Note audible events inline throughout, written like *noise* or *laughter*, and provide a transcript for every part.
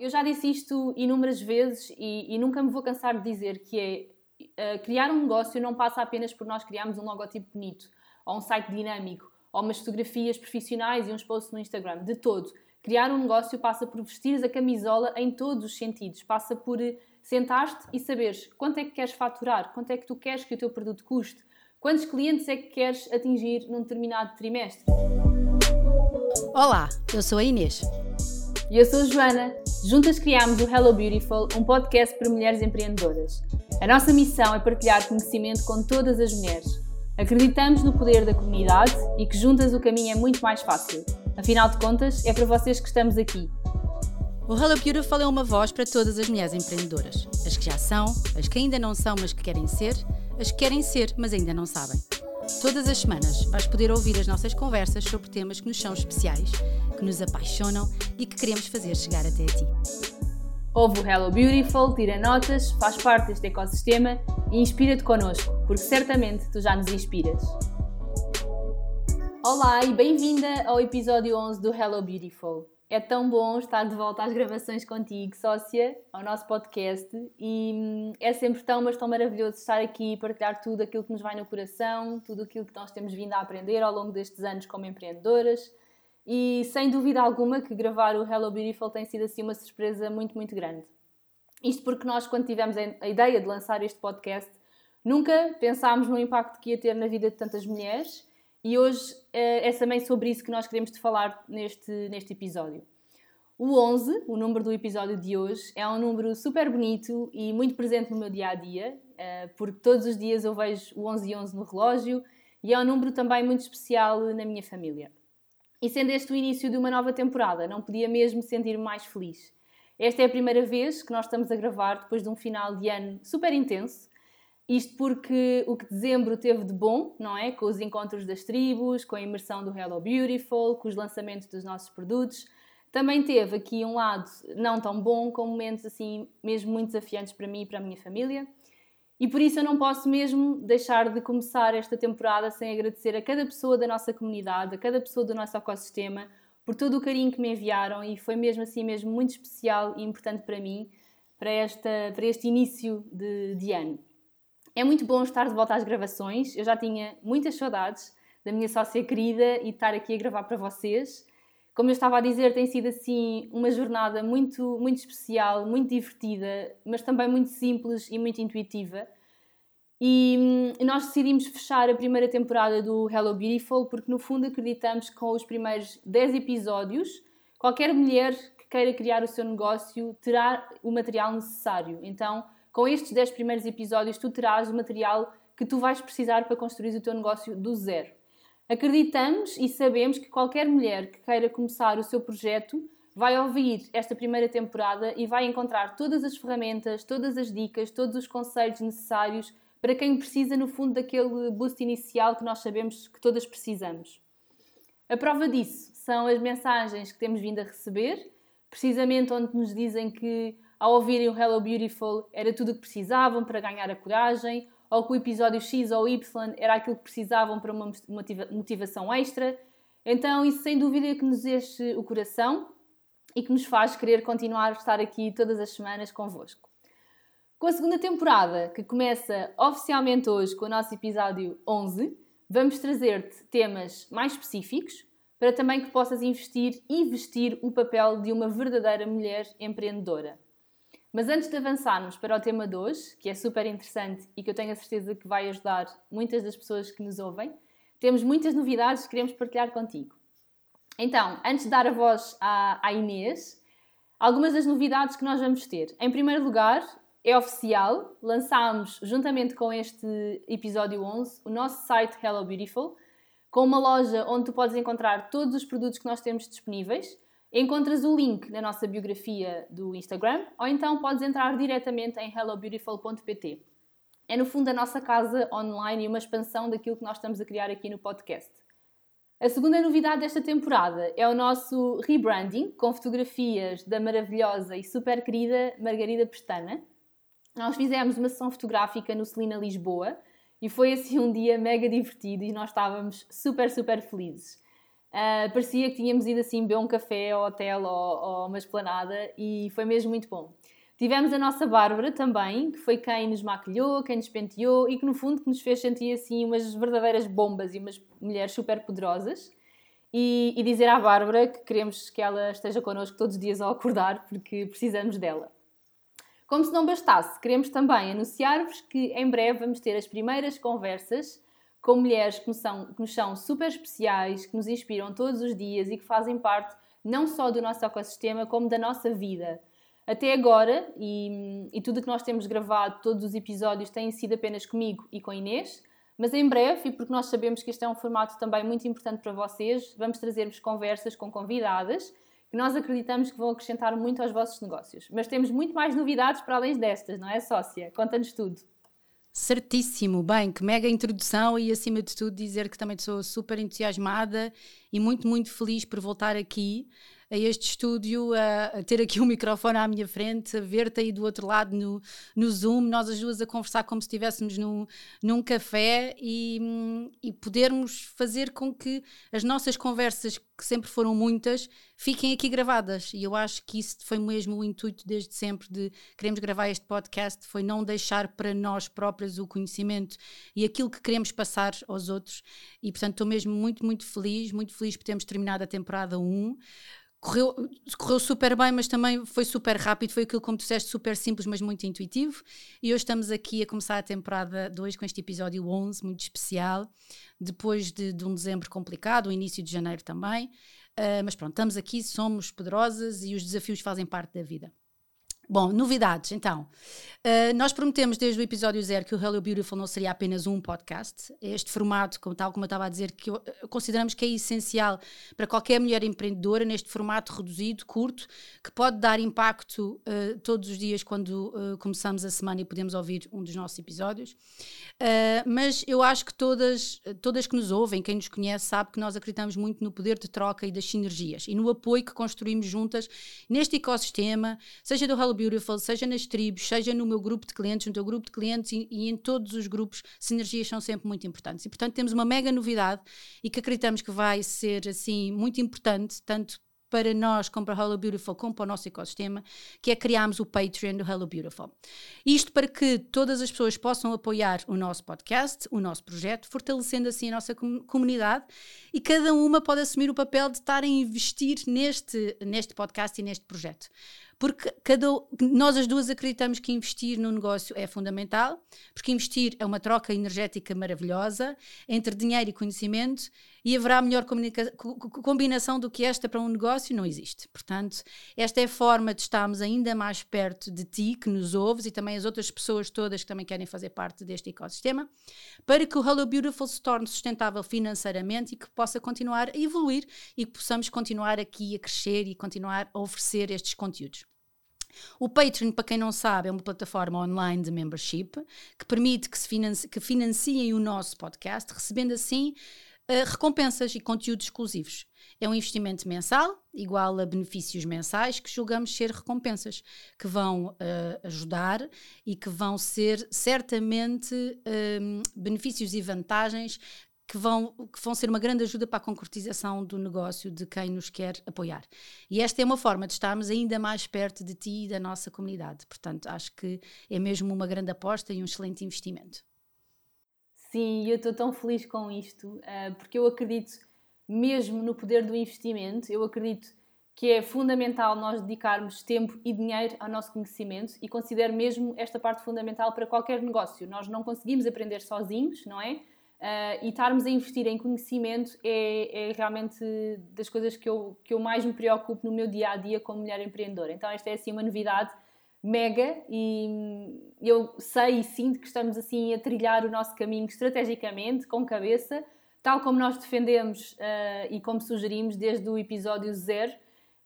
Eu já disse isto inúmeras vezes e, e nunca me vou cansar de dizer que é uh, criar um negócio não passa apenas por nós criarmos um logotipo bonito, ou um site dinâmico, ou umas fotografias profissionais e uns posts no Instagram. De todo. Criar um negócio passa por vestir a camisola em todos os sentidos. Passa por eh, sentar-te e saberes quanto é que queres faturar, quanto é que tu queres que o teu produto custe, quantos clientes é que queres atingir num determinado trimestre. Olá, eu sou a Inês. E eu sou a Joana. Juntas criámos o Hello Beautiful, um podcast para mulheres empreendedoras. A nossa missão é partilhar conhecimento com todas as mulheres. Acreditamos no poder da comunidade e que juntas o caminho é muito mais fácil. Afinal de contas, é para vocês que estamos aqui. O Hello Beautiful é uma voz para todas as mulheres empreendedoras. As que já são, as que ainda não são, mas que querem ser, as que querem ser, mas ainda não sabem. Todas as semanas vais poder ouvir as nossas conversas sobre temas que nos são especiais, que nos apaixonam e que queremos fazer chegar até a ti. Ouve o Hello Beautiful, tira notas, faz parte deste ecossistema e inspira-te connosco, porque certamente tu já nos inspiras. Olá e bem-vinda ao episódio 11 do Hello Beautiful. É tão bom estar de volta às gravações contigo, sócia, ao nosso podcast. E hum, é sempre tão, mas tão maravilhoso estar aqui e partilhar tudo aquilo que nos vai no coração, tudo aquilo que nós temos vindo a aprender ao longo destes anos como empreendedoras. E sem dúvida alguma que gravar o Hello Beautiful tem sido assim uma surpresa muito, muito grande. Isto porque nós, quando tivemos a ideia de lançar este podcast, nunca pensámos no impacto que ia ter na vida de tantas mulheres e hoje eh, é também sobre isso que nós queremos te falar neste, neste episódio. O 11, o número do episódio de hoje, é um número super bonito e muito presente no meu dia a dia, porque todos os dias eu vejo o 11 e 11 no relógio e é um número também muito especial na minha família. E sendo este o início de uma nova temporada, não podia mesmo sentir-me mais feliz. Esta é a primeira vez que nós estamos a gravar depois de um final de ano super intenso isto porque o que dezembro teve de bom, não é? Com os encontros das tribos, com a imersão do Hello Beautiful, com os lançamentos dos nossos produtos. Também teve aqui um lado não tão bom, com momentos assim mesmo muito desafiantes para mim e para a minha família. E por isso eu não posso mesmo deixar de começar esta temporada sem agradecer a cada pessoa da nossa comunidade, a cada pessoa do nosso ecossistema, por todo o carinho que me enviaram e foi mesmo assim mesmo muito especial e importante para mim, para, esta, para este início de, de ano. É muito bom estar de volta às gravações. Eu já tinha muitas saudades da minha sócia querida e de estar aqui a gravar para vocês. Como eu estava a dizer, tem sido assim uma jornada muito, muito especial, muito divertida, mas também muito simples e muito intuitiva. E hum, nós decidimos fechar a primeira temporada do Hello Beautiful porque, no fundo, acreditamos que com os primeiros 10 episódios, qualquer mulher que queira criar o seu negócio terá o material necessário. Então, com estes 10 primeiros episódios, tu terás o material que tu vais precisar para construir o teu negócio do zero. Acreditamos e sabemos que qualquer mulher que queira começar o seu projeto vai ouvir esta primeira temporada e vai encontrar todas as ferramentas, todas as dicas, todos os conselhos necessários para quem precisa, no fundo, daquele boost inicial que nós sabemos que todas precisamos. A prova disso são as mensagens que temos vindo a receber, precisamente onde nos dizem que ao ouvirem o Hello Beautiful era tudo o que precisavam para ganhar a coragem, ou que o episódio X ou Y era aquilo que precisavam para uma motivação extra. Então, isso sem dúvida é que nos enche o coração e que nos faz querer continuar a estar aqui todas as semanas convosco. Com a segunda temporada, que começa oficialmente hoje com o nosso episódio 11, vamos trazer-te temas mais específicos para também que possas investir e vestir o papel de uma verdadeira mulher empreendedora. Mas antes de avançarmos para o tema de hoje, que é super interessante e que eu tenho a certeza que vai ajudar muitas das pessoas que nos ouvem, temos muitas novidades que queremos partilhar contigo. Então, antes de dar a voz à, à Inês, algumas das novidades que nós vamos ter. Em primeiro lugar, é oficial, lançámos juntamente com este episódio 11 o nosso site Hello Beautiful, com uma loja onde tu podes encontrar todos os produtos que nós temos disponíveis Encontras o link na nossa biografia do Instagram ou então podes entrar diretamente em hellobeautiful.pt. É no fundo a nossa casa online e uma expansão daquilo que nós estamos a criar aqui no podcast. A segunda novidade desta temporada é o nosso rebranding com fotografias da maravilhosa e super querida Margarida Pestana. Nós fizemos uma sessão fotográfica no Celina Lisboa e foi assim um dia mega divertido e nós estávamos super, super felizes. Uh, parecia que tínhamos ido assim beber um café ao hotel ou, ou uma esplanada e foi mesmo muito bom. Tivemos a nossa Bárbara também, que foi quem nos maquilhou, quem nos penteou e que no fundo nos fez sentir assim umas verdadeiras bombas e umas mulheres super poderosas. E, e dizer à Bárbara que queremos que ela esteja connosco todos os dias ao acordar porque precisamos dela. Como se não bastasse, queremos também anunciar-vos que em breve vamos ter as primeiras conversas com mulheres que nos, são, que nos são super especiais, que nos inspiram todos os dias e que fazem parte não só do nosso ecossistema, como da nossa vida. Até agora, e, e tudo o que nós temos gravado, todos os episódios têm sido apenas comigo e com a Inês, mas em breve, e porque nós sabemos que este é um formato também muito importante para vocês, vamos trazer-vos conversas com convidadas que nós acreditamos que vão acrescentar muito aos vossos negócios. Mas temos muito mais novidades para além destas, não é, sócia? Conta-nos tudo. Certíssimo, bem, que mega introdução e acima de tudo dizer que também sou super entusiasmada e muito, muito feliz por voltar aqui a este estúdio, a, a, ter aqui o um microfone à minha frente, a ver-te aí do outro lado no, no Zoom, nós as duas a conversar como se estivéssemos num, num café e, e podermos fazer com que as nossas conversas, que sempre foram muitas, fiquem aqui gravadas. E eu acho que isso foi mesmo o intuito desde sempre de queremos gravar este podcast, foi não deixar para nós próprios o conhecimento e aquilo que queremos passar aos outros. E portanto estou mesmo muito, muito feliz, muito feliz por termos terminado a temporada 1 correu, correu super bem, mas também foi super rápido. Foi aquilo, como tu disseste, super simples, mas muito intuitivo. E hoje estamos aqui a começar a temporada 2 com este episódio 11, muito especial, depois de, de um dezembro complicado, o início de janeiro também. Uh, mas pronto, estamos aqui, somos poderosas e os desafios fazem parte da vida. Bom, novidades, então. Uh, nós prometemos desde o episódio zero que o Hello Beautiful não seria apenas um podcast. Este formato, como, tal como eu estava a dizer, que eu, consideramos que é essencial para qualquer mulher empreendedora, neste formato reduzido, curto, que pode dar impacto uh, todos os dias quando uh, começamos a semana e podemos ouvir um dos nossos episódios. mas eu acho que todas, todas que nos ouvem, quem nos conhece, sabe que nós acreditamos muito no poder de troca e das sinergias e no apoio que construímos juntas neste ecossistema, seja do Hello Beautiful, seja nas tribos, seja no meu grupo de clientes, no teu grupo de clientes e, e, em todos os grupos, sinergias são sempre muito importantes. E portanto temos uma mega novidade e que acreditamos que vai ser assim muito importante, tanto para nós, como para Hello Beautiful, como para o nosso ecossistema, que é criarmos o Patreon do Hello Beautiful. Isto para que todas as pessoas possam apoiar o nosso podcast, o nosso projeto, fortalecendo assim a nossa comunidade e cada uma pode assumir o papel de estar a investir neste, neste podcast e neste projeto porque cada, nós as duas acreditamos que investir no negócio é fundamental, porque investir é uma troca energética maravilhosa entre dinheiro e conhecimento e haverá melhor combinação do que esta para um negócio? Não existe. Portanto, esta é a forma de estarmos ainda mais perto de ti, que nos ouves, e também as outras pessoas todas que também querem fazer parte deste ecossistema, para que o Hello Beautiful se torne sustentável financeiramente e que possa continuar a evoluir e que possamos continuar aqui a crescer e continuar a oferecer estes conteúdos. O Patreon, para quem não sabe, é uma plataforma online de membership que permite que, se financie, que financiem o nosso podcast, recebendo assim uh, recompensas e conteúdos exclusivos. É um investimento mensal, igual a benefícios mensais, que julgamos ser recompensas, que vão uh, ajudar e que vão ser certamente uh, benefícios e vantagens que vão, que vão ser uma grande ajuda para a concretização do negócio de quem nos quer apoiar. E esta é uma forma de estarmos ainda mais perto de ti e da nossa comunidade. Portanto, acho que é mesmo uma grande aposta e um excelente investimento. Sim, eu estou tão feliz com isto, uh, porque eu acredito mesmo no poder do investimento, eu acredito que é fundamental nós dedicarmos tempo e dinheiro ao nosso conhecimento e considero mesmo esta parte fundamental para qualquer negócio. Nós não conseguimos aprender sozinhos, não é? Uh, e estarmos a investir em conhecimento é, é, realmente das coisas que eu, que eu mais me preocupo no meu dia a dia como mulher empreendedora. Então, esta é assim uma novidade mega e eu sei e sinto que estamos assim a trilhar o nosso caminho estrategicamente, com cabeça, tal como nós defendemos uh, e como sugerimos desde o episódio zero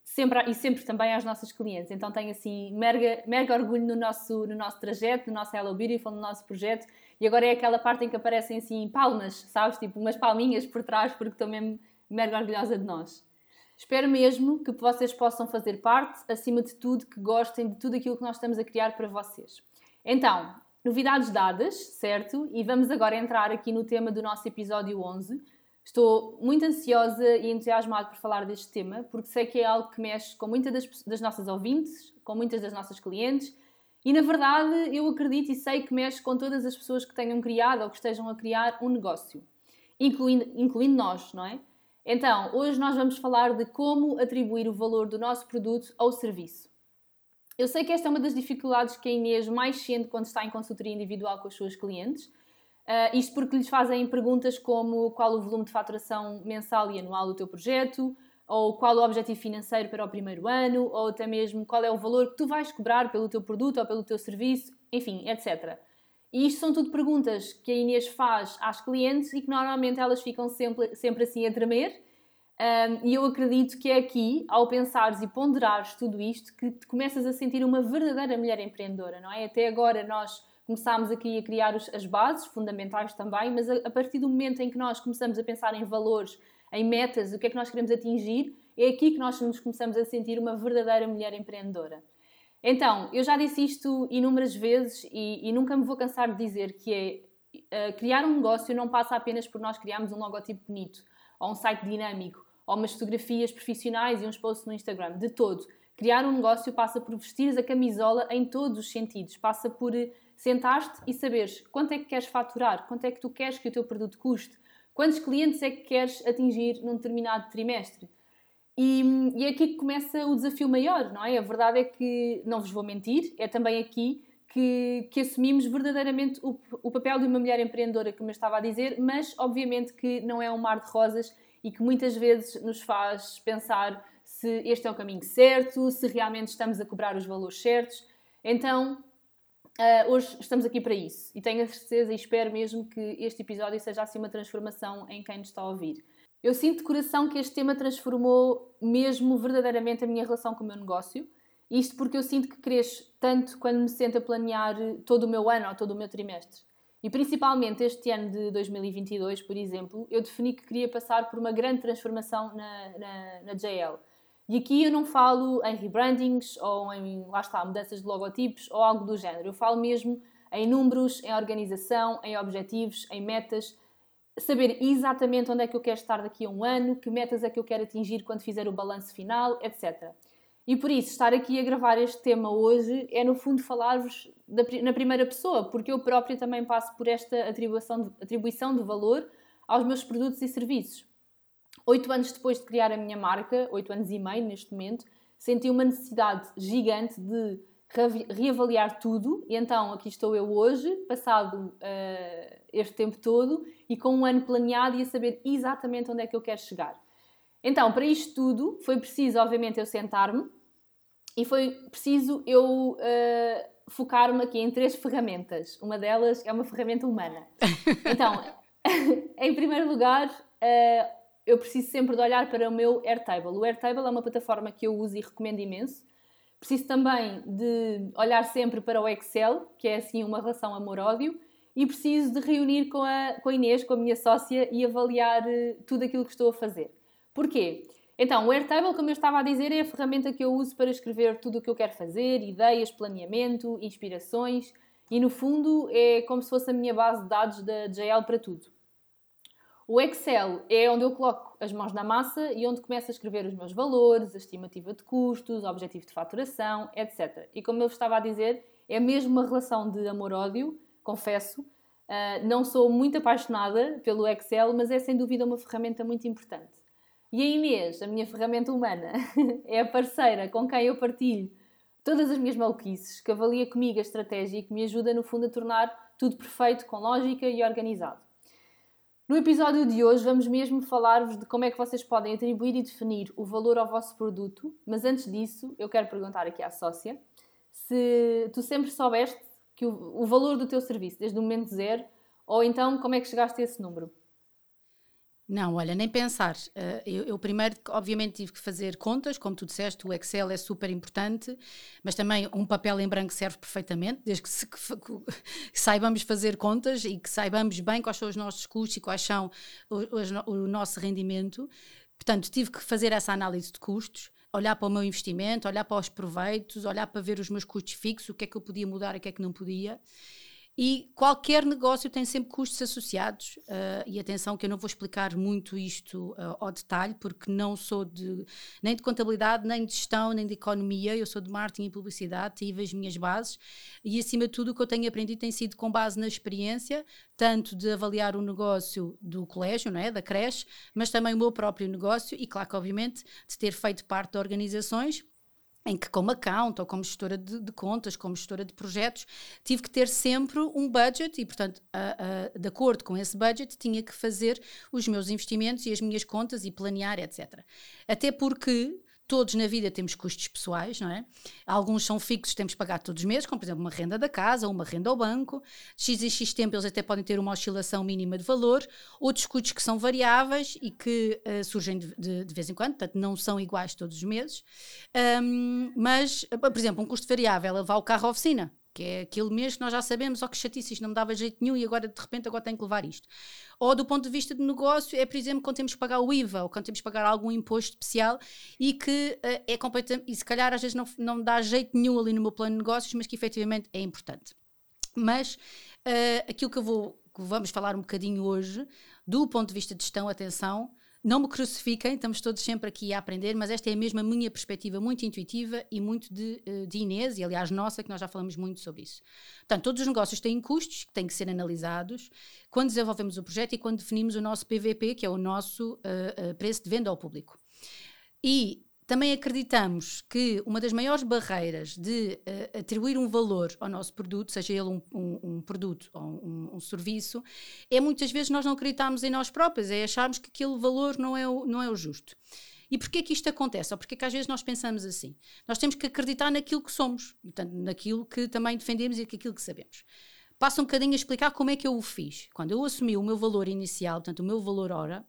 sempre, e sempre também às nossas clientes. Então tenho assim mega, mega orgulho no nosso, no nosso trajeto, no nosso Hello Beautiful, no nosso projeto e agora é aquela parte em que aparecem assim palmas, sabes? Tipo umas palminhas por trás, porque estou mesmo mega orgulhosa de nós. Espero mesmo que vocês possam fazer parte, acima de tudo, que gostem de tudo aquilo que nós estamos a criar para vocês. Então, novidades dadas, certo? E vamos agora entrar aqui no tema do nosso episódio 11. Estou muito ansiosa e entusiasmada por falar deste tema, porque sei que é algo que mexe com muitas das, das nossas ouvintes, com muitas das nossas clientes, e na verdade eu acredito e sei que mexe com todas as pessoas que tenham criado ou que estejam a criar um negócio, incluindo, incluindo nós, não é? Então, hoje nós vamos falar de como atribuir o valor do nosso produto ao serviço. Eu sei que esta é uma das dificuldades que a Inês mais sente quando está em consultoria individual com as suas clientes. Uh, isto porque lhes fazem perguntas como qual o volume de faturação mensal e anual do teu projeto, ou qual o objetivo financeiro para o primeiro ano, ou até mesmo qual é o valor que tu vais cobrar pelo teu produto ou pelo teu serviço, enfim, etc. E isto são tudo perguntas que a Inês faz às clientes e que normalmente elas ficam sempre, sempre assim a tremer um, e eu acredito que é aqui, ao pensares e ponderares tudo isto, que te começas a sentir uma verdadeira mulher empreendedora, não é? Até agora nós começámos aqui a criar os, as bases fundamentais também, mas a, a, partir do momento em que nós começamos a pensar em valores, em metas, o que é que nós queremos atingir, é aqui que nós nos começamos a sentir uma verdadeira mulher empreendedora. Então, eu já disse isto inúmeras vezes e, e nunca me vou cansar de dizer que é uh, criar um negócio não passa apenas por nós criarmos um logotipo bonito ou um site dinâmico ou umas fotografias profissionais e uns posts no Instagram, de todo. Criar um negócio passa por vestir a camisola em todos os sentidos, passa por eh, sentar-te e saberes quanto é que queres faturar, quanto é que tu queres que o teu produto custe, quantos clientes é que queres atingir num determinado trimestre. E, e é aqui que começa o desafio maior, não é? A verdade é que, não vos vou mentir, é também aqui que, que assumimos verdadeiramente o, o papel de uma mulher empreendedora, como eu estava a dizer, mas obviamente que não é um mar de rosas e que muitas vezes nos faz pensar se este é o caminho certo, se realmente estamos a cobrar os valores certos. Então, uh, hoje estamos aqui para isso e tenho a certeza e espero mesmo que este episódio seja assim uma transformação em quem nos está a ouvir. Eu sinto de coração que este tema transformou mesmo verdadeiramente a minha relação com o meu negócio. Isto porque eu sinto que cresço tanto quando me sento a planear todo o meu ano ou todo o meu trimestre. E principalmente este ano de 2022, por exemplo, eu defini que queria passar por uma grande transformação na, na, na JL. E aqui eu não falo em rebrandings ou em, lá está, mudanças de logotipos ou algo do género. Eu falo mesmo em números, em organização, em objetivos, em metas. Saber exatamente onde é que eu quero estar daqui a um ano, que metas é que eu quero atingir quando fizer o balanço final, etc. E por isso, estar aqui a gravar este tema hoje é, no fundo, falar-vos na primeira pessoa, porque eu própria também passo por esta atribuição de, atribuição de valor aos meus produtos e serviços. Oito anos depois de criar a minha marca, oito anos e meio neste momento, senti uma necessidade gigante de reavaliar tudo, e então aqui estou eu hoje, passado uh, este tempo todo, e com um ano planeado e a saber exatamente onde é que eu quero chegar. Então, para isto tudo, foi preciso, obviamente, eu sentar-me e foi preciso eu uh, focar-me aqui em três ferramentas. Uma delas é uma ferramenta humana. *laughs* Então, *laughs* em primeiro lugar, uh, eu preciso sempre de olhar para o meu Airtable. O Airtable é uma plataforma que eu uso e recomendo imenso. Preciso também de olhar sempre para o Excel, que é assim uma relação amor-ódio. E preciso de reunir com a, com a Inês, com a minha sócia, e avaliar uh, tudo aquilo que estou a fazer. Porquê? Então, o Airtable, como eu estava a dizer, é a ferramenta que eu uso para escrever tudo o que eu quero fazer, ideias, planeamento, inspirações e, no fundo, é como se fosse a minha base de dados da JL para tudo. O Excel é onde eu coloco as mãos na massa e onde começo a escrever os meus valores, a estimativa de custos, o objetivo de faturação, etc. E como eu estava a dizer, é mesmo uma relação de amor-ódio, confesso. Uh, não sou muito apaixonada pelo Excel, mas é sem dúvida uma ferramenta muito importante. E a Inês, a minha ferramenta humana, *laughs* é a parceira com quem eu partilho todas as minhas maluquices, que avalia comigo a estratégia e que me ajuda, no fundo, a tornar tudo perfeito, com lógica e organizado. No episódio de hoje vamos mesmo falar-vos de como é que vocês podem atribuir e definir o valor ao vosso produto, mas antes disso eu quero perguntar aqui à sócia se tu sempre soubeste que o, o valor do teu serviço desde o momento zero ou então como é que chegaste a esse número? Não, olha, nem pensar. Uh, eu, eu, primeiro, obviamente, tive que fazer contas, como tu disseste, o Excel é super importante, mas também um papel em branco serve perfeitamente, desde que, se, que, *laughs* que saibamos fazer contas e que saibamos bem quais são os nossos custos e quais são o, o nosso rendimento. Portanto, tive que fazer essa análise de custos, olhar para o meu investimento, olhar para os proveitos, olhar para ver os meus custos fixos, o que é que eu podia mudar e o que é que não podia. E qualquer negócio tem sempre custos associados. Uh, e atenção, que eu não vou explicar muito isto uh, ao detalhe, porque não sou de, nem de contabilidade, nem de gestão, nem de economia. Eu sou de marketing e publicidade, tive as minhas bases. E acima de tudo, o que eu tenho aprendido tem sido com base na experiência, tanto de avaliar o negócio do colégio, não é? da creche, mas também o meu próprio negócio. E, claro que, obviamente, de ter feito parte de organizações em que, como account ou como gestora de, de, contas, como gestora de projetos, tive que ter sempre um budget e, portanto, a, a, de acordo com esse budget, tinha que fazer os meus investimentos e as minhas contas e planear, etc. Até porque Todos na vida temos custos pessoais, não é? Alguns são fixos, temos que pagar todos os meses, como por exemplo uma renda da casa, uma renda ao banco. X e X tempo eles até podem ter uma oscilação mínima de valor. Outros custos que são variáveis e que uh, surgem de, de, de, vez em quando, portanto não são iguais todos os meses. Um, mas, por exemplo, um custo variável é levar o carro à oficina que é aquilo mesmo que nós já sabemos, ó que chatice, isto não me dava jeito nenhum e agora de repente agora tenho que levar isto. Ou do ponto de vista de negócio, é por exemplo quando temos que pagar o IVA ou quando temos que pagar algum imposto especial e que uh, é completamente, e se calhar às vezes não, não dá jeito nenhum ali no meu plano de negócios, mas que efetivamente é importante. Mas uh, aquilo que eu vou, que vamos falar um bocadinho hoje, do ponto de vista de gestão, atenção, não me crucifiquem, estamos todos sempre aqui a aprender, mas esta é mesmo a minha perspectiva muito intuitiva e muito de, eh, de Inês, e aliás nossa, que nós já falamos muito sobre isso. Portanto, todos os negócios têm custos que têm que ser analisados quando desenvolvemos o projeto e quando definimos o nosso PVP, que é o nosso uh, uh, preço de venda ao público. E também acreditamos que uma das maiores barreiras de uh, atribuir um valor ao nosso produto, seja ele um, um, um produto ou um, um, serviço, é muitas vezes nós não acreditarmos em nós próprios, é acharmos que aquele valor não é o, não é o justo. E porquê que isto acontece? Ou porquê que às vezes nós pensamos assim? Nós temos que acreditar naquilo que somos, portanto, naquilo que também defendemos e naquilo que sabemos. Passo um bocadinho a explicar como é que eu o fiz. Quando eu assumi o meu valor inicial, portanto, o meu valor hora,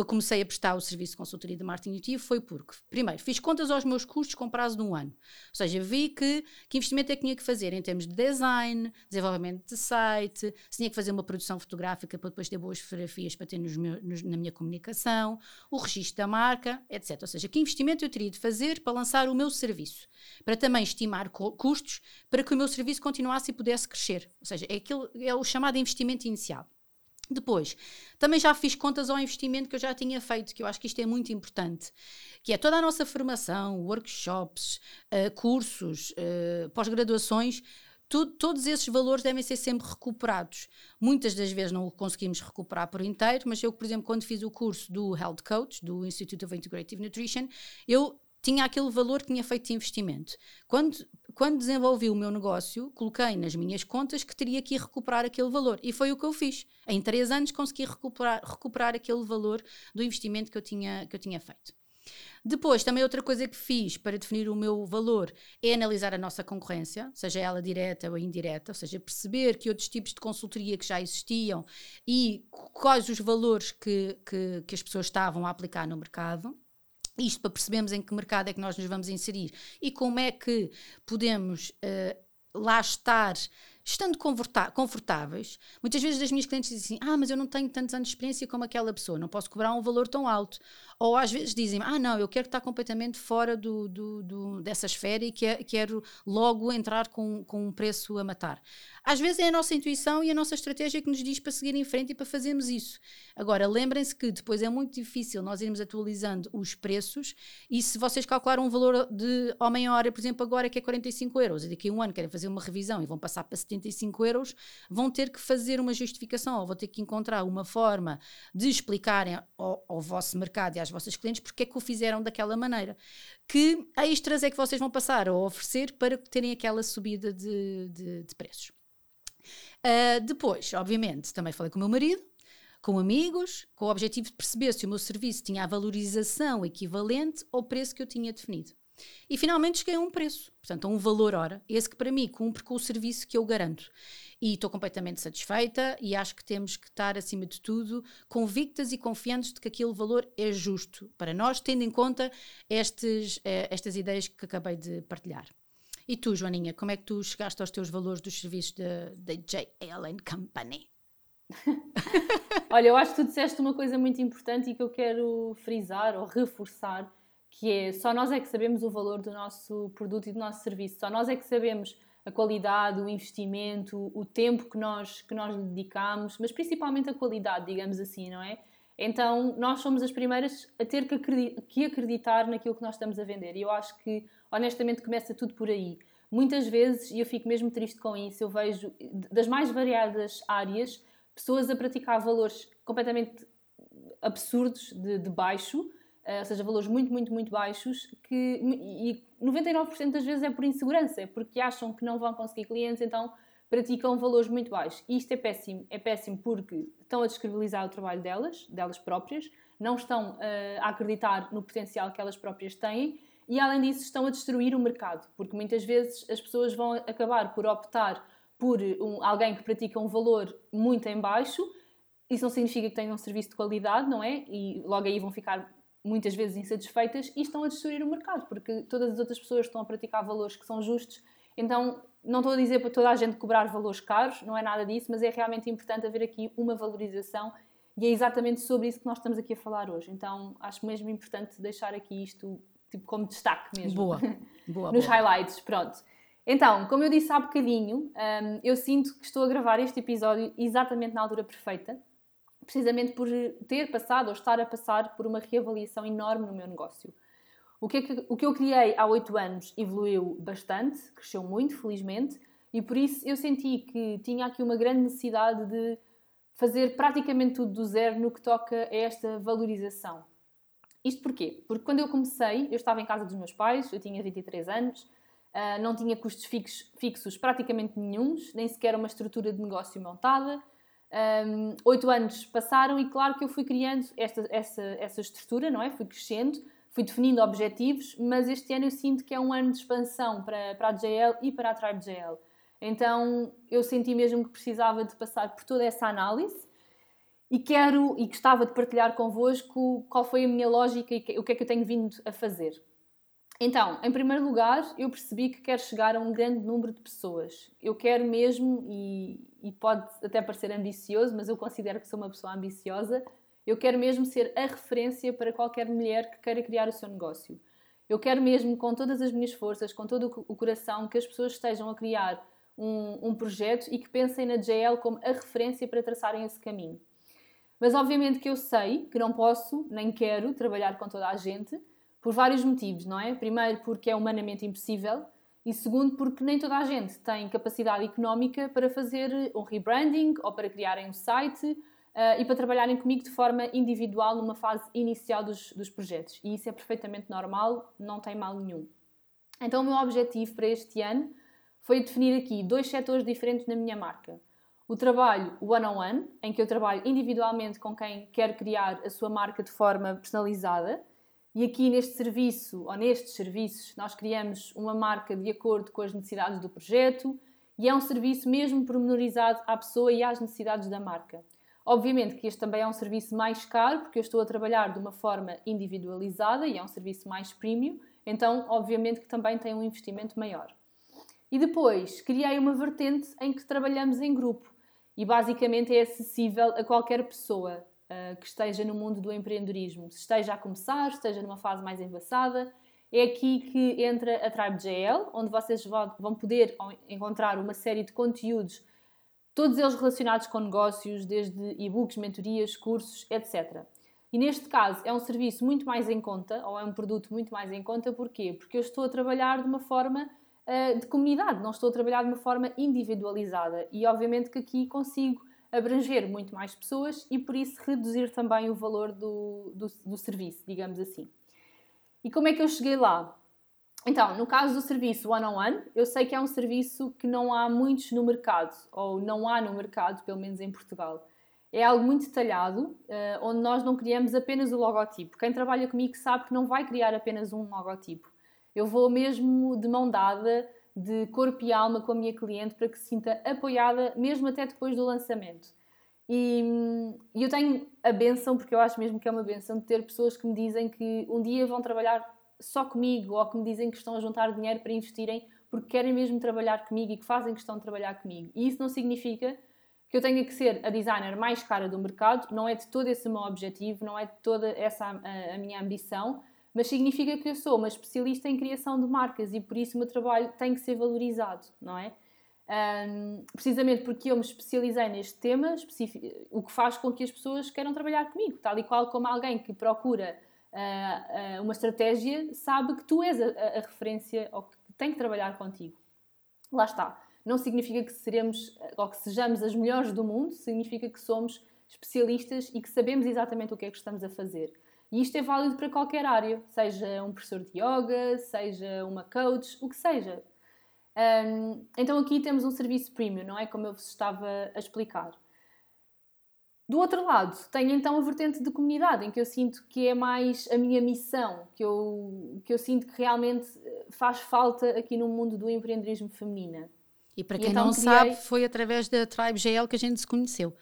que eu comecei a prestar o serviço de consultoria de marketing intuitivo foi porque, primeiro, fiz contas aos meus custos com prazo de um ano. Ou seja, vi que, que investimento é que tinha que fazer em termos de design, desenvolvimento de site, se tinha que fazer uma produção fotográfica para depois ter boas fotografias para ter nos meus, nos, na minha comunicação, o registro da marca, etc. Ou seja, que investimento eu teria de fazer para lançar o meu serviço, para também estimar custos para que o meu serviço continuasse e pudesse crescer. Ou seja, é, aquilo, é o chamado investimento inicial. Depois, também já fiz contas ao investimento que eu já tinha feito, que eu acho que isto é muito importante, que é toda a nossa formação, workshops, uh, cursos, uh, pós-graduações, todos esses valores devem ser sempre recuperados. Muitas das vezes não o conseguimos recuperar por inteiro, mas eu, por exemplo, quando fiz o curso do Health Coach, do Institute of Integrative Nutrition, eu tinha aquele valor que tinha feito de investimento. Quando, quando desenvolvi o meu negócio, coloquei nas minhas contas que teria que ir recuperar aquele valor. E foi o que eu fiz. Em três anos consegui recuperar, recuperar aquele valor do investimento que eu tinha, que eu tinha feito. Depois, também outra coisa que fiz para definir o meu valor é analisar a nossa concorrência, seja ela direta ou indireta, ou seja, perceber que outros tipos de consultoria que já existiam e quais os valores que, que, que as pessoas estavam a aplicar no mercado. Isto para percebermos em que mercado é que nós nos vamos inserir e como é que podemos uh, lá estar estando confortáveis, muitas vezes as minhas clientes dizem assim, ah, mas eu não tenho tantos anos de experiência como aquela pessoa, não posso cobrar um valor tão alto. Ou às vezes dizem, ah, não, eu quero estar completamente fora do, do, do dessa esfera e quero logo entrar com, com um preço a matar. Às vezes é a nossa intuição e a nossa estratégia que nos diz para seguir em frente e para fazermos isso. Agora, lembrem-se que depois é muito difícil nós irmos atualizando os preços e se vocês calcularam um valor de ao meia hora, por exemplo, agora que é 45 euros e daqui a um ano querem fazer uma revisão e vão passar para 75 euros, vão ter que fazer uma justificação ou vão ter que encontrar uma forma de explicarem ao, ao vosso mercado e às vossas clientes porque é que o fizeram daquela maneira. Que extras é que vocês vão passar a oferecer para terem aquela subida de, de, de preços. Uh, depois, obviamente, também falei com o meu marido, com amigos, com o objetivo de perceber se o meu serviço tinha a valorização equivalente ao preço que eu tinha definido. E finalmente cheguei a um preço, portanto, a um valor hora, esse que para mim cumpre com o serviço que eu garanto. E estou completamente satisfeita e acho que temos que estar, acima de tudo, convictas e confiantes de que aquele valor é justo para nós, tendo em conta estes, eh, estas ideias que acabei de partilhar. E tu, Joaninha, como é que tu chegaste aos teus valores dos serviços da JLN Company? *laughs* Olha, eu acho que tu disseste uma coisa muito importante e que eu quero frisar ou reforçar, que é só nós é que sabemos o valor do nosso produto e do nosso serviço, só nós é que sabemos a qualidade, o investimento, o tempo que nós, que nós dedicamos, mas principalmente a qualidade, digamos assim, não é? Então, nós somos as primeiras a ter que acreditar naquilo que nós estamos a vender. E eu acho que, honestamente, começa tudo por aí. Muitas vezes, e eu fico mesmo triste com isso, eu vejo das mais variadas áreas pessoas a praticar valores completamente absurdos de, de baixo, ou seja, valores muito, muito, muito baixos, que, e 99% das vezes é por insegurança, é porque acham que não vão conseguir clientes, então praticam valores muito baixos. E isto é péssimo. É péssimo porque estão a descredibilizar o trabalho delas, delas próprias, não estão uh, a acreditar no potencial que elas próprias têm e, além disso, estão a destruir o mercado, porque muitas vezes as pessoas vão acabar por optar por um, alguém que pratica um valor muito em baixo. Isso não significa que tenham um serviço de qualidade, não é? E logo aí vão ficar muitas vezes insatisfeitas e estão a destruir o mercado, porque todas as outras pessoas estão a praticar valores que são justos. Então, não estou a dizer para toda a gente cobrar valores caros, não é nada disso, mas é realmente importante haver aqui uma valorização e é exatamente sobre isso que nós estamos aqui a falar hoje. Então, acho mesmo importante deixar aqui isto tipo, como destaque mesmo. Boa, *laughs* boa. Nos boa. highlights, pronto. Então, como eu disse há bocadinho, um, eu sinto que estou a gravar este episódio exatamente na altura perfeita, precisamente por ter passado ou estar a passar por uma reavaliação enorme no meu negócio. O que, é que, o que eu criei há oito anos evoluiu bastante, cresceu muito, felizmente, e por isso eu senti que tinha aqui uma grande necessidade de fazer praticamente tudo do zero no que toca a esta valorização. Isto porquê? Porque quando eu comecei, eu estava em casa dos meus pais, eu tinha 23 anos, ah, não tinha custos fixos praticamente nenhums, nem sequer uma estrutura de negócio montada. Oito anos passaram e claro que eu fui criando esta, essa, essa estrutura, não é? Fui crescendo, fui definindo objetivos, mas este ano eu sinto que é um ano de expansão para, para a JL e para a Tribe JL. Então eu senti mesmo que precisava de passar por toda essa análise e quero e gostava de partilhar convosco qual foi a minha lógica e o que é que eu tenho vindo a fazer. Então, em primeiro lugar, eu percebi que quero chegar a um grande número de pessoas. Eu quero mesmo, e, e pode até parecer ambicioso, mas eu considero que sou uma pessoa ambiciosa, eu quero mesmo ser a referência para qualquer mulher que queira criar o seu negócio. Eu quero mesmo, com todas as minhas forças, com todo o coração, que as pessoas estejam a criar um, um projeto e que pensem na JL como a referência para traçarem esse caminho. Mas obviamente que eu sei que não posso, nem quero, trabalhar com toda a gente, por vários motivos, não é? Primeiro, porque é humanamente impossível, e segundo, porque nem toda a gente tem capacidade económica para fazer um rebranding ou para criarem um site uh, e para trabalharem comigo de forma individual numa fase inicial dos, dos projetos. E isso é perfeitamente normal, não tem mal nenhum. Então, o meu objetivo para este ano foi definir aqui dois setores diferentes na minha marca. O trabalho one-on-one, -on -one, em que eu trabalho individualmente com quem quer criar a sua marca de forma personalizada. E aqui neste serviço, ou nestes serviços, nós criamos uma marca de acordo com as necessidades do projeto e é um serviço mesmo pormenorizado à pessoa e às necessidades da marca. Obviamente que este também é um serviço mais caro, porque eu estou a trabalhar de uma forma individualizada e é um serviço mais premium, então, obviamente, que também tem um investimento maior. E depois, criei uma vertente em que trabalhamos em grupo e basicamente é acessível a qualquer pessoa uh, que esteja no mundo do empreendedorismo, se esteja a começar, esteja numa fase mais avançada. É aqui que entra a Tribe JL, onde vocês vão poder encontrar uma série de conteúdos todos eles relacionados com negócios, desde e-books, mentorias, cursos, etc. E neste caso é um serviço muito mais em conta, ou é um produto muito mais em conta, porquê? Porque eu estou a trabalhar de uma forma uh, de comunidade, não estou a trabalhar de uma forma individualizada. E obviamente que aqui consigo abranger muito mais pessoas e por isso reduzir também o valor do, do, do serviço, digamos assim. E como é que eu cheguei lá? Então, no caso do serviço one-on-one, -on -one, eu sei que é um serviço que não há muitos no mercado, ou não há no mercado, pelo menos em Portugal. É algo muito detalhado, uh, onde nós não criamos apenas o logotipo. Quem trabalha comigo sabe que não vai criar apenas um logotipo. Eu vou mesmo de mão dada, de corpo e alma com a minha cliente para que se sinta apoiada, mesmo até depois do lançamento. E, eu tenho a benção, porque eu acho mesmo que é uma benção, de ter pessoas que me dizem que um dia vão trabalhar só comigo ou que me dizem que estão a juntar dinheiro para investirem porque querem mesmo trabalhar comigo e que fazem questão de trabalhar comigo. E isso não significa que eu tenha que ser a designer mais cara do mercado, não é de todo esse o meu objetivo, não é de toda essa a, a minha ambição, mas significa que eu sou uma especialista em criação de marcas e por isso o meu trabalho tem que ser valorizado, não é? Um, precisamente porque eu me especializei neste tema, o que faz com que as pessoas queiram trabalhar comigo, tal e qual como alguém que procura uh, uh, uma estratégia sabe que tu és a, a, referência ou que tem que trabalhar contigo. Lá está. Não significa que seremos ou que sejamos as melhores do mundo, significa que somos especialistas e que sabemos exatamente o que é que estamos a fazer. E isto é válido para qualquer área, seja um professor de yoga, seja uma coach, o que seja. Um, então aqui temos um serviço premium, não é? Como eu vos estava a explicar. Do outro lado, tenho então a vertente de comunidade, em que eu sinto que é mais a minha missão, que eu, que eu sinto que realmente faz falta aqui no mundo do empreendedorismo feminino. E para quem então não criei... sabe, foi através da Tribe GL que a gente se conheceu.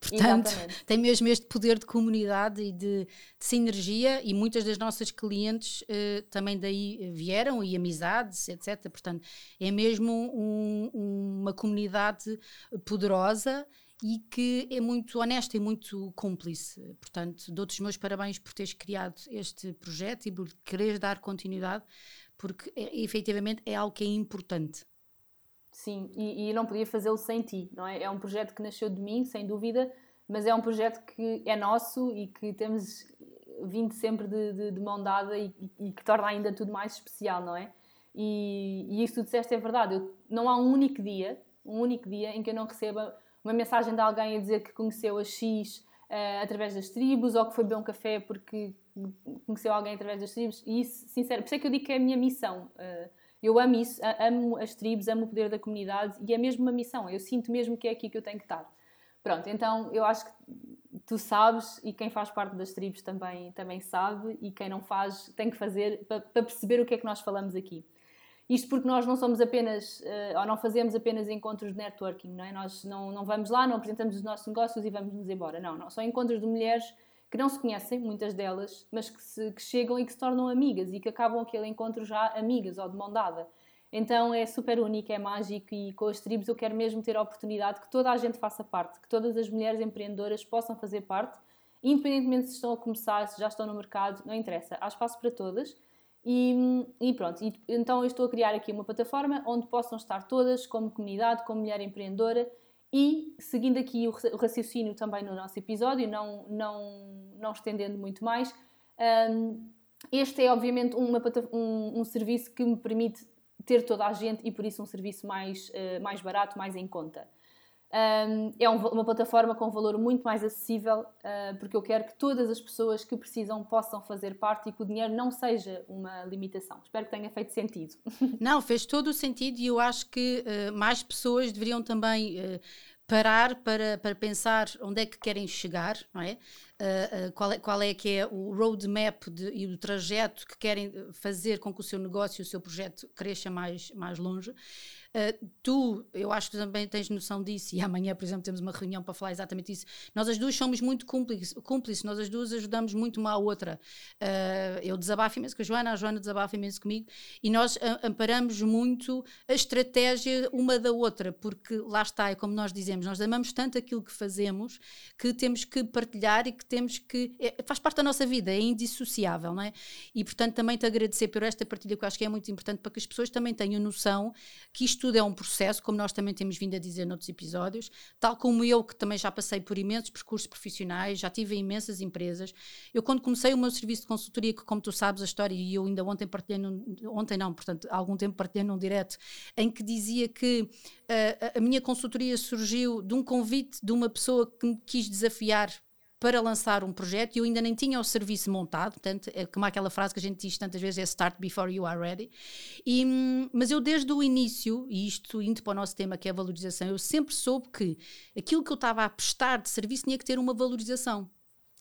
Portanto, Exatamente. tem mesmo este poder de comunidade e de, de sinergia, e muitas das nossas clientes uh, também daí vieram, e amizades, etc. Portanto, é mesmo um, uma comunidade poderosa e que é muito honesta e muito cúmplice. Portanto, dou-te os meus parabéns por teres criado este projeto e por quereres dar continuidade, porque é, efetivamente é algo que é importante. Sim, e, e não podia fazê-lo sem ti, não é? É um projeto que nasceu de mim, sem dúvida, mas é um projeto que é nosso e que temos vindo sempre de, de, de mão dada e, e, que torna ainda tudo mais especial, não é? E, e isso que tu disseste é verdade. Eu, não há um único dia, um único dia em que eu não receba uma mensagem de alguém a dizer que conheceu a X uh, através das tribos ou que foi beber um café porque conheceu alguém através das tribos. E isso, sincero, por isso é que eu digo que é a minha missão. Uh, eu amo isso, amo as tribos, amo o poder da comunidade e é mesmo uma missão. Eu sinto mesmo que é aqui que eu tenho que estar. Pronto, então eu acho que tu sabes e quem faz parte das tribos também, também sabe e quem não faz tem que fazer para, para perceber o que é que nós falamos aqui. Isto porque nós não somos apenas, uh, ou não fazemos apenas encontros de networking, não é? Nós não, não vamos lá, não apresentamos os nossos negócios e vamos nos embora. Não, não. São encontros de mulheres que não se conhecem, muitas delas, mas que, se, que chegam e que se tornam amigas e que acabam aquele encontro já amigas ou de mão dada. Então é super único, é mágico e com as tribos eu quero mesmo ter a oportunidade que toda a gente faça parte, que todas as mulheres empreendedoras possam fazer parte, independentemente se estão a começar, se já estão no mercado, não interessa, há espaço para todas. E, e pronto, e, então eu estou a criar aqui uma plataforma onde possam estar todas como comunidade, como mulher empreendedora e seguindo aqui o raciocínio também no nosso episódio, não, não, não estendendo muito mais, um, este é obviamente uma, um, um, serviço que me permite ter toda a gente e por isso um serviço mais, uh, mais barato, mais em conta. É um, uma plataforma com um valor muito mais acessível, uh, porque eu quero que todas as pessoas que precisam possam fazer parte e que o dinheiro não seja uma limitação. Espero que tenha feito sentido. *laughs* Não, fez todo o sentido e eu acho que uh, mais pessoas deveriam também. Uh, parar para, para pensar onde é que querem chegar, não é? Uh, uh, qual, é qual é que é o roadmap de, e o trajeto que querem fazer com que o seu negócio, o seu projeto cresça mais, mais longe. Uh, tu, eu acho que também tens noção disso, e amanhã, por exemplo, temos uma reunião para falar exatamente isso. Nós as duas somos muito cúmplices, cúmplices nós as duas ajudamos muito uma à outra. Uh, eu desabafo imenso com a Joana, a Joana desabafa imenso comigo, e nós amparamos muito a estratégia uma da outra, porque lá está, é como nós dizemos, nós amamos tanto aquilo que fazemos que temos que partilhar e que temos que. É, faz parte da nossa vida, é indissociável, não é? E portanto também te agradecer por esta partilha, que eu acho que é muito importante para que as pessoas também tenham noção que isto tudo é um processo, como nós também temos vindo a dizer noutros episódios, tal como eu, que também já passei por imensos percursos profissionais, já tive imensas empresas. Eu, quando comecei o meu serviço de consultoria, que, como tu sabes a história, e eu ainda ontem partilhei, num, ontem não, portanto, há algum tempo partilhei num direto, em que dizia que uh, a minha consultoria surgiu de um convite de uma pessoa que me quis desafiar para lançar um projeto e eu ainda nem tinha o serviço montado, portanto, é como aquela frase que a gente diz tantas vezes, é start before you are ready. E, mas eu desde o início, e isto indo para o nosso tema que é a valorização, eu sempre soube que aquilo que eu estava a prestar de serviço tinha que ter uma valorização.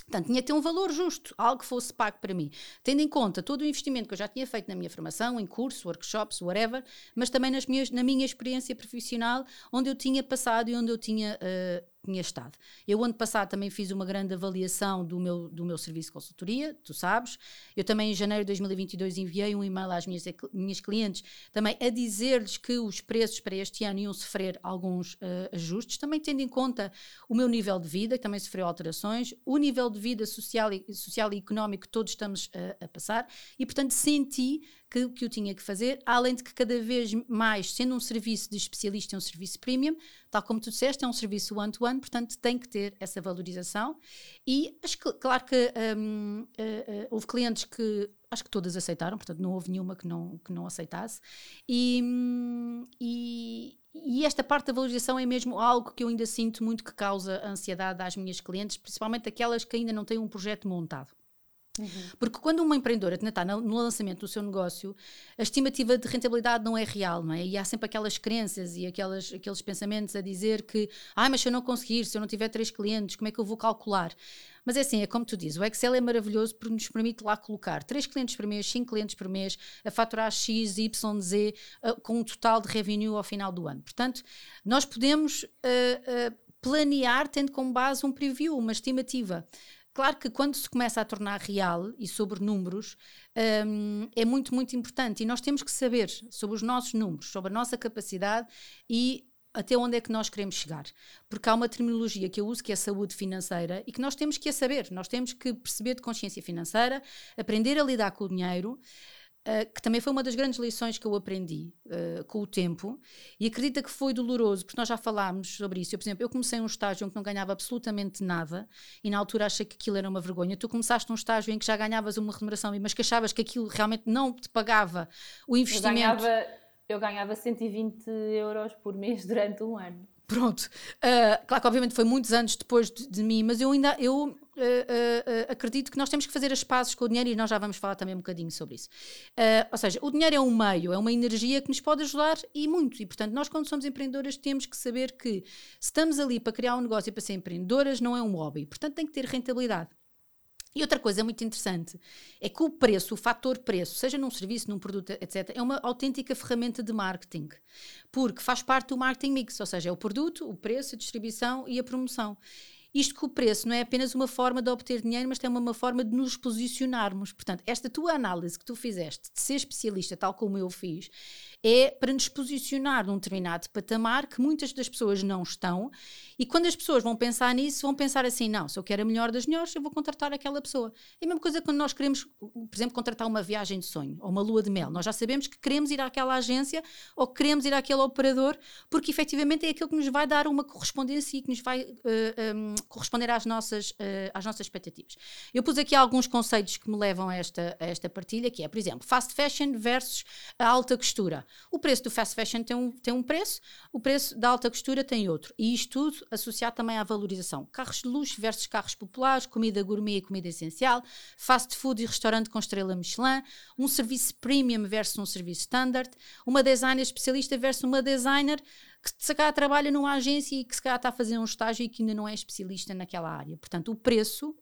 Portanto, tinha que ter um valor justo, algo que fosse pago para mim. Tendo em conta todo o investimento que eu já tinha feito na minha formação, em cursos, workshops, whatever, mas também nas minhas, na minha experiência profissional, onde eu tinha passado e onde eu tinha uh, tinha estado. Eu, ano passado, também fiz uma grande avaliação do meu, do meu serviço de consultoria, tu sabes. Eu também, em janeiro de 2022, enviei um e-mail às minhas, minhas clientes, também a dizer-lhes que os preços para este ano iam sofrer alguns uh, ajustes, também tendo em conta o meu nível de vida, que também sofreu alterações, o nível de vida social e, social e económico que todos estamos uh, a passar, e, portanto, senti que, que eu tinha que fazer, além de que cada vez mais, sendo um serviço de especialista, é um serviço premium, tal como tu disseste, é um serviço one-to-one, -one, portanto tem que ter essa valorização. E acho que, claro que um, uh, uh, houve clientes que acho que todas aceitaram, portanto não houve nenhuma que não, que não aceitasse. E, hum, e, e, esta parte da valorização é mesmo algo que eu ainda sinto muito que causa ansiedade às minhas clientes, principalmente aquelas que ainda não têm um projeto montado. Uhum. Porque quando uma empreendedora está no lançamento do seu negócio, a estimativa de rentabilidade não é real, não é? E há sempre aquelas crenças e aquelas, aqueles pensamentos a dizer que, ah, mas se eu não conseguir, se eu não tiver três clientes, como é que eu vou calcular? Mas é assim, é como tu dizes, o Excel é maravilhoso porque nos permite lá colocar três clientes por mês, cinco clientes por mês, a faturar X, Y, Z, uh, com um total de revenue ao final do ano. Portanto, nós podemos uh, uh, planear tendo como base um preview, uma estimativa. Claro que quando se começa a tornar real e sobre números, um, é muito, muito importante. E nós temos que saber sobre os nossos números, sobre a nossa capacidade e até onde é que nós queremos chegar. Porque há uma terminologia que eu uso que é saúde financeira e que nós temos que a saber. Nós temos que perceber de consciência financeira, aprender a lidar com o dinheiro. Uh, que também foi uma das grandes lições que eu aprendi uh, com o tempo e acredita que foi doloroso, porque nós já falámos sobre isso. Eu, por exemplo, eu comecei um estágio em que não ganhava absolutamente nada e na altura achei que aquilo era uma vergonha. Tu começaste um estágio em que já ganhavas uma remuneração, mas que achavas que aquilo realmente não te pagava o investimento. Eu ganhava, eu ganhava 120 euros por mês durante um ano. Pronto. Uh, claro que obviamente foi muitos anos depois de, de mim, mas eu ainda eu, uh, uh, acredito que nós temos que fazer as pazes com o dinheiro e nós já vamos falar também um bocadinho sobre isso. ou seja, o dinheiro é um meio, é uma energia que nos pode ajudar e muito. E portanto, nós quando somos empreendedoras temos que saber que se estamos ali para criar um negócio e para ser empreendedoras não é um hobby. Portanto, tem que ter rentabilidade. E outra coisa muito interessante é que o preço, o fator preço, seja num serviço, num produto, etc., é uma autêntica ferramenta de marketing, porque faz parte do marketing mix, ou seja, é o produto, o preço, a distribuição e a promoção. Isto que o preço não é apenas uma forma de obter dinheiro, mas também uma forma de nos posicionarmos. Portanto, esta tua análise que tu fizeste de ser especialista, tal como eu fiz, é para nos posicionar num determinado patamar que muitas das pessoas não estão. E quando as pessoas vão pensar nisso, vão pensar assim: não, se eu quero a melhor das melhores, eu vou contratar aquela pessoa. É a mesma coisa quando nós queremos, por exemplo, contratar uma viagem de sonho ou uma lua de mel. Nós já sabemos que queremos ir àquela agência ou queremos ir àquele operador porque efetivamente é aquilo que nos vai dar uma correspondência e que nos vai uh, eh, um, corresponder às nossas, uh, às nossas expectativas. Eu pus aqui alguns conceitos que me levam a esta, a esta partilha, que é, por exemplo, fast fashion versus a alta costura. O preço do fast fashion tem um, tem um preço, o preço da alta costura tem outro. E isto tudo associado também à valorização. Carros de luxo versus carros populares, comida gourmet e comida essencial, fast food e restaurante com estrela Michelin, um serviço premium versus um serviço standard, uma designer especialista versus uma designer que se calhar trabalha numa agência e que se calhar está a fazer um estágio e que ainda não é especialista naquela área. Portanto, o preço,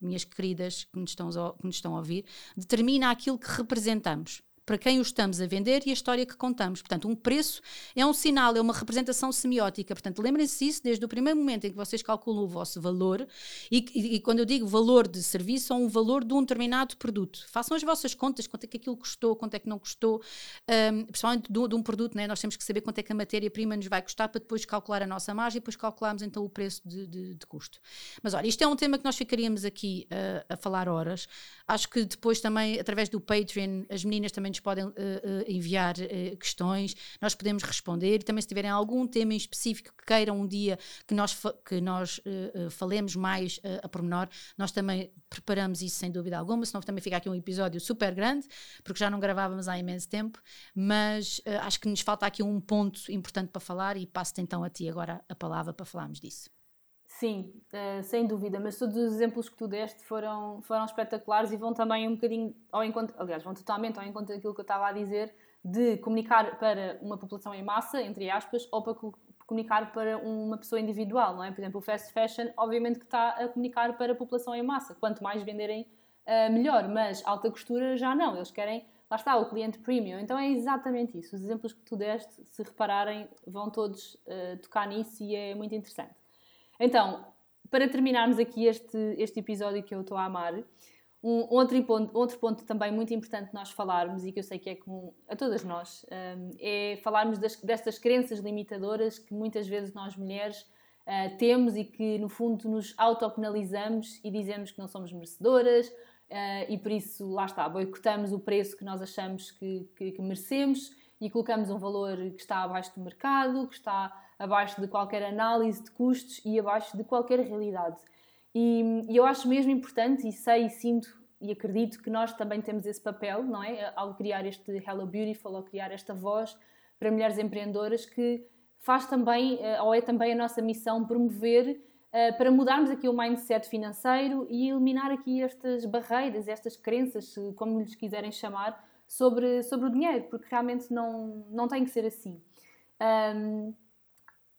minhas queridas que nos estão que nos estão a ouvir, determina aquilo que representamos para quem o estamos a vender e a história que contamos. Portanto, um preço é um sinal, é uma representação semiótica. Portanto, lembrem-se disso desde o primeiro momento em que vocês calculam o vosso valor e, e, e, quando eu digo valor de serviço ou um valor de um determinado produto. Façam as vossas contas, quanto é que aquilo custou, quanto é que não custou, um, principalmente de, de, um produto, né? nós temos que saber quanto é que a matéria-prima nos vai custar para depois calcular a nossa margem e depois calcularmos então o preço de, de, de custo. Mas olha, isto é um tema que nós ficaríamos aqui uh, a falar horas. Acho que depois também, através do Patreon, as meninas também nos podem uh, uh, enviar uh, questões, nós podemos responder. E também, se tiverem algum tema em específico que queiram um dia que nós, que nós falemos mais a pormenor, nós também preparamos isso sem dúvida alguma. Senão também fica aqui um episódio super grande, porque já não gravávamos há imenso tempo. Mas acho que nos falta aqui um ponto importante para falar e passo-te então a ti agora a palavra para falarmos disso. Sim, uh, sem dúvida, mas todos os exemplos que tu deste foram, foram espetaculares e vão também um bocadinho ao encontro, aliás, vão totalmente ao encontro daquilo que eu estava a dizer, de comunicar para uma população em massa, entre aspas, ou para comunicar para uma pessoa individual, não é? Por exemplo, o fast fashion, obviamente que está a comunicar para a população em massa. Quanto mais venderem, uh, melhor, mas alta costura já não, eles querem, lá está, o cliente premium. Então é exatamente isso. Os exemplos que tu deste, se repararem, vão todos uh, tocar nisso e é muito interessante. Então, para terminarmos aqui este, este episódio que eu estou a amar, um outro ponto, outro ponto também muito importante nós falarmos e que eu sei que é comum a todas nós um, é falarmos das, destas crenças limitadoras que muitas vezes nós mulheres uh, temos e que no fundo nos autopenalizamos e dizemos que não somos merecedoras uh, e por isso lá está, boicotamos o preço que nós achamos que, que, que merecemos e colocamos um valor que está abaixo do mercado, que está abaixo de qualquer análise de custos e abaixo de qualquer realidade. E, e eu acho mesmo importante, e sei e sinto e acredito que nós também temos esse papel, não é? Ao criar este Hello Beautiful, ao criar esta voz para mulheres empreendedoras que faz também, eh, ou é também a nossa missão promover uh, para mudarmos aqui o mindset financeiro e eliminar aqui estas barreiras, estas crenças, como lhes quiserem chamar, sobre, sobre o dinheiro, porque realmente não, não tem que ser assim. Um,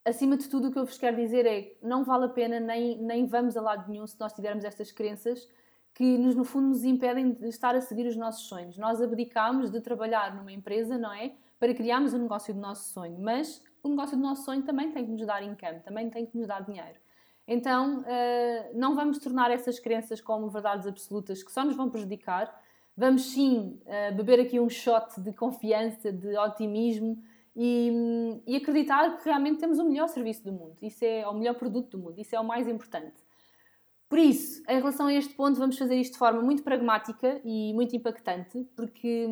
acima de tudo, o que eu vos quero dizer é que não vale a pena nem, nem vamos a lado nenhum se nós tivermos estas crenças que nos, no fundo nos impedem de estar a seguir os nossos sonhos. Nós abdicamos de trabalhar numa empresa, não é? Para criarmos o um negócio do nosso sonho, mas o negócio do nosso sonho também tem que nos dar income, também tem que nos dar dinheiro. Então, uh, não vamos tornar essas crenças como verdades absolutas que só nos vão prejudicar. Vamos sim uh, beber aqui um shot de confiança, de otimismo, e, e, acreditar que realmente temos o melhor serviço do mundo. Isso é o melhor produto do mundo. Isso é o mais importante. Por isso, em relação a este ponto, vamos fazer isto de forma muito pragmática e muito impactante, porque,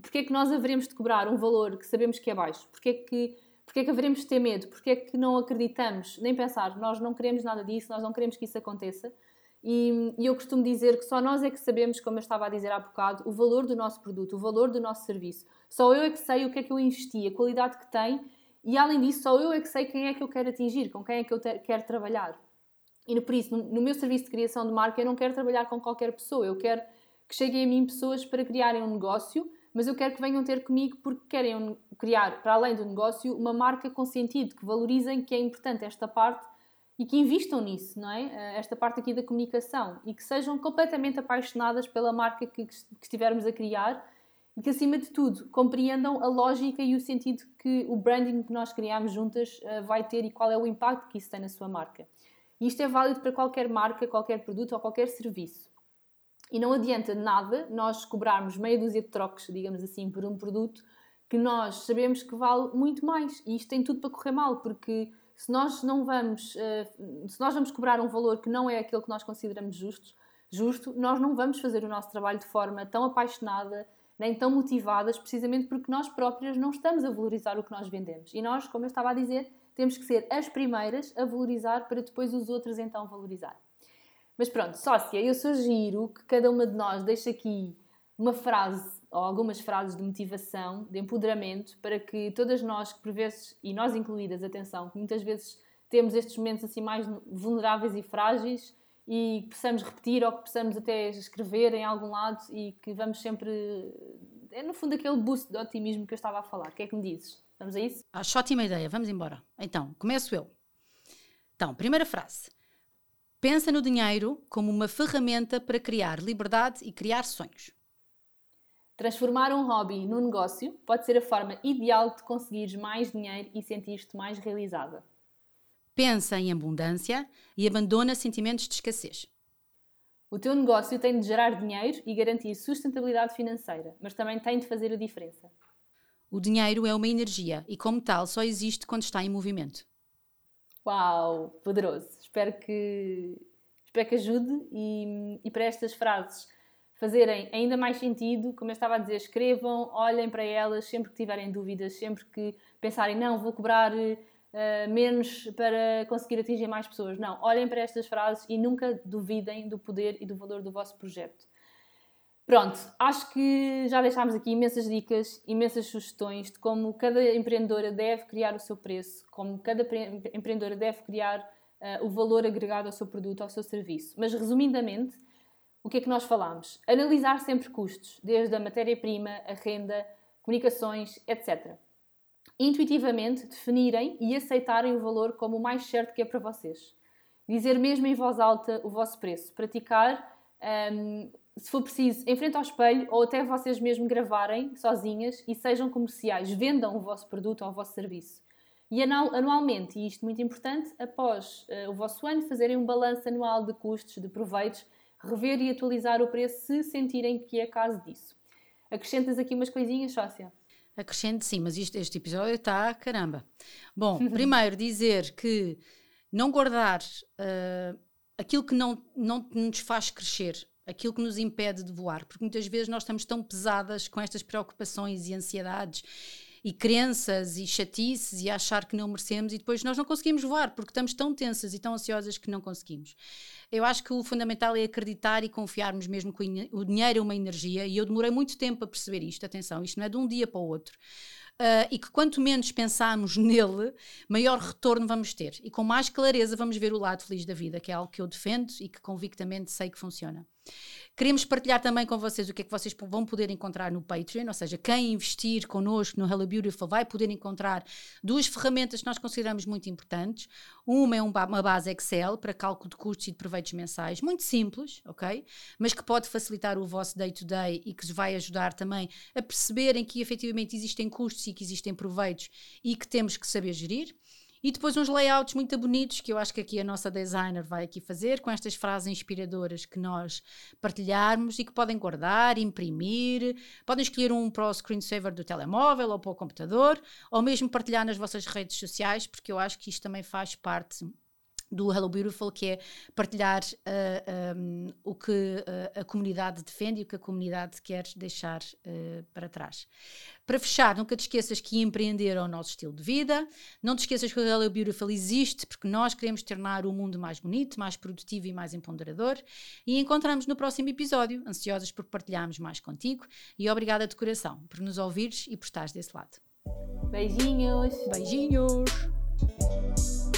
porque é que nós haveremos de cobrar um valor que sabemos que é baixo? Porque é que, porque é que haveremos de ter medo? Porque é que não acreditamos, nem pensar, nós não queremos nada disso, nós não queremos que isso aconteça? E, e eu costumo dizer que só nós é que sabemos, como eu estava a dizer há bocado, o valor do nosso produto, o valor do nosso serviço. Só eu é que sei o que é que eu investi, a qualidade que tem e, além disso, só eu é que sei quem é que eu quero atingir, com quem é que eu quero trabalhar. E por isso, no, no meu serviço de criação de marca, eu não quero trabalhar com qualquer pessoa, eu quero que cheguem a mim pessoas para criarem um negócio, mas eu quero que venham ter comigo porque querem criar, para além do negócio, uma marca com sentido, que valorizem que é importante esta parte e que investam nisso, não é? Eh, esta parte aqui da comunicação e que sejam completamente apaixonadas pela marca que, que estivermos a criar e que, acima de tudo, compreendam a lógica e o sentido que o branding que nós criamos juntas uh, vai ter e qual é o impacto que isso tem na sua marca. E isto é válido para qualquer marca, qualquer produto ou qualquer serviço. E não adianta nada nós cobrarmos meia dúzia de trocos, digamos assim, por um produto que nós sabemos que vale muito mais. E isto tem tudo para correr mal, porque se nós não vamos, uh, se nós vamos cobrar um valor que não é aquele que nós consideramos justo, justo, nós não vamos fazer o nosso trabalho de forma tão apaixonada, nem tão motivadas, precisamente porque nós próprias não estamos a valorizar o que nós vendemos. E nós, como eu estava a dizer, temos que ser as primeiras a valorizar para depois os outros então valorizar. Mas pronto, sócia, eu sugiro que cada uma de nós deixe aqui uma frase ou algumas frases de motivação, de empoderamento, para que todas nós, que por vezes, e nós incluídas, atenção, que muitas vezes temos estes momentos assim mais vulneráveis e frágeis, e possamos repetir ou que possamos até escrever em algum lado e que vamos sempre. É no fundo aquele boost de otimismo que eu estava a falar. O que é que me dizes? Vamos a isso? Acho ótima ideia, vamos embora. Então, começo eu. Então, primeira frase. Pensa no dinheiro como uma ferramenta para criar liberdade e criar sonhos. Transformar um hobby num negócio pode ser a forma ideal de conseguires mais dinheiro e sentir-te mais realizada. Pensa em abundância e abandona sentimentos de escassez. O teu negócio tem de gerar dinheiro e garantir sustentabilidade financeira, mas também tem de fazer a diferença. O dinheiro é uma energia e, como tal, só existe quando está em movimento. Uau, poderoso! Espero que, espero que ajude e, e para estas frases fazerem ainda mais sentido, como eu estava a dizer, escrevam, olhem para elas sempre que tiverem dúvidas, sempre que pensarem, não, vou cobrar uh, menos para conseguir atingir mais pessoas. Não, olhem para estas frases e nunca duvidem do poder e do valor do vosso projeto. Pronto, acho que já deixámos aqui imensas dicas, imensas sugestões de como cada empreendedora deve criar o seu preço, como cada empreendedora deve criar uh, o valor agregado ao seu produto, ao seu serviço. Mas resumidamente, o que é que nós falamos? Analisar sempre custos, desde a matéria-prima, a renda, comunicações, etc intuitivamente definirem e aceitarem o valor como o mais certo que é para vocês. Dizer mesmo em voz alta o vosso preço. Praticar, um, se for preciso, em frente ao espelho ou até vocês mesmos gravarem sozinhas e sejam comerciais. Vendam o vosso produto ou o vosso serviço. E anualmente, e isto muito importante, após uh, o vosso ano, fazerem um balanço anual de custos, de proveitos, rever e atualizar o preço se sentirem que é caso disso. Acrescentas aqui umas coisinhas, sócia? Acrescente sim, mas isto, este episódio está caramba. Bom, *laughs* primeiro dizer que não guardar uh, aquilo que não, não nos faz crescer, aquilo que nos impede de voar, porque muitas vezes nós estamos tão pesadas com estas preocupações e ansiedades e crenças e chatices e achar que não merecemos e depois nós não conseguimos voar porque estamos tão tensas e tão ansiosas que não conseguimos. Eu acho que o fundamental é acreditar e confiarmos mesmo que o dinheiro é uma energia e eu demorei muito tempo a perceber isto. Atenção, isto não é de um dia para o outro. Uh, e que quanto menos pensarmos *laughs* nele, maior retorno vamos ter. E com mais clareza vamos ver o lado feliz da vida, que é algo que eu defendo e que convictamente sei que funciona. Queremos partilhar também com vocês o que é que vocês vão poder encontrar no Patreon, ou seja, quem investir connosco no Hello Beautiful vai poder encontrar duas ferramentas que nós consideramos muito importantes. Uma é uma base Excel para cálculo de custos e de proveitos mensais, muito simples, ok? Mas que pode facilitar o vosso day-to-day -day e que vai ajudar também a perceberem que efetivamente existem custos e que existem proveitos e que temos que saber gerir. E depois uns layouts muito bonitos que eu acho que aqui a nossa designer vai aqui fazer, com estas frases inspiradoras que nós partilharmos e que podem guardar, imprimir, podem escolher um para o screensaver do telemóvel ou para o computador, ou mesmo partilhar nas vossas redes sociais, porque eu acho que isto também faz parte do Hello Beautiful, que é partilhar uh, eh, um, ehm, o que uh, a comunidade defende e o que a comunidade quer deixar uh, para trás. Para fechar, nunca te esqueças que empreender é o nosso estilo de vida. Não te esqueças que o Hello Beautiful existe porque nós queremos tornar o mundo mais bonito, mais produtivo e mais empoderador. E encontramos no próximo episódio, ansiosos por partilharmos mais contigo. E obrigada de coração por nos ouvires e por estares desse lado. Beijinhos! Beijinhos!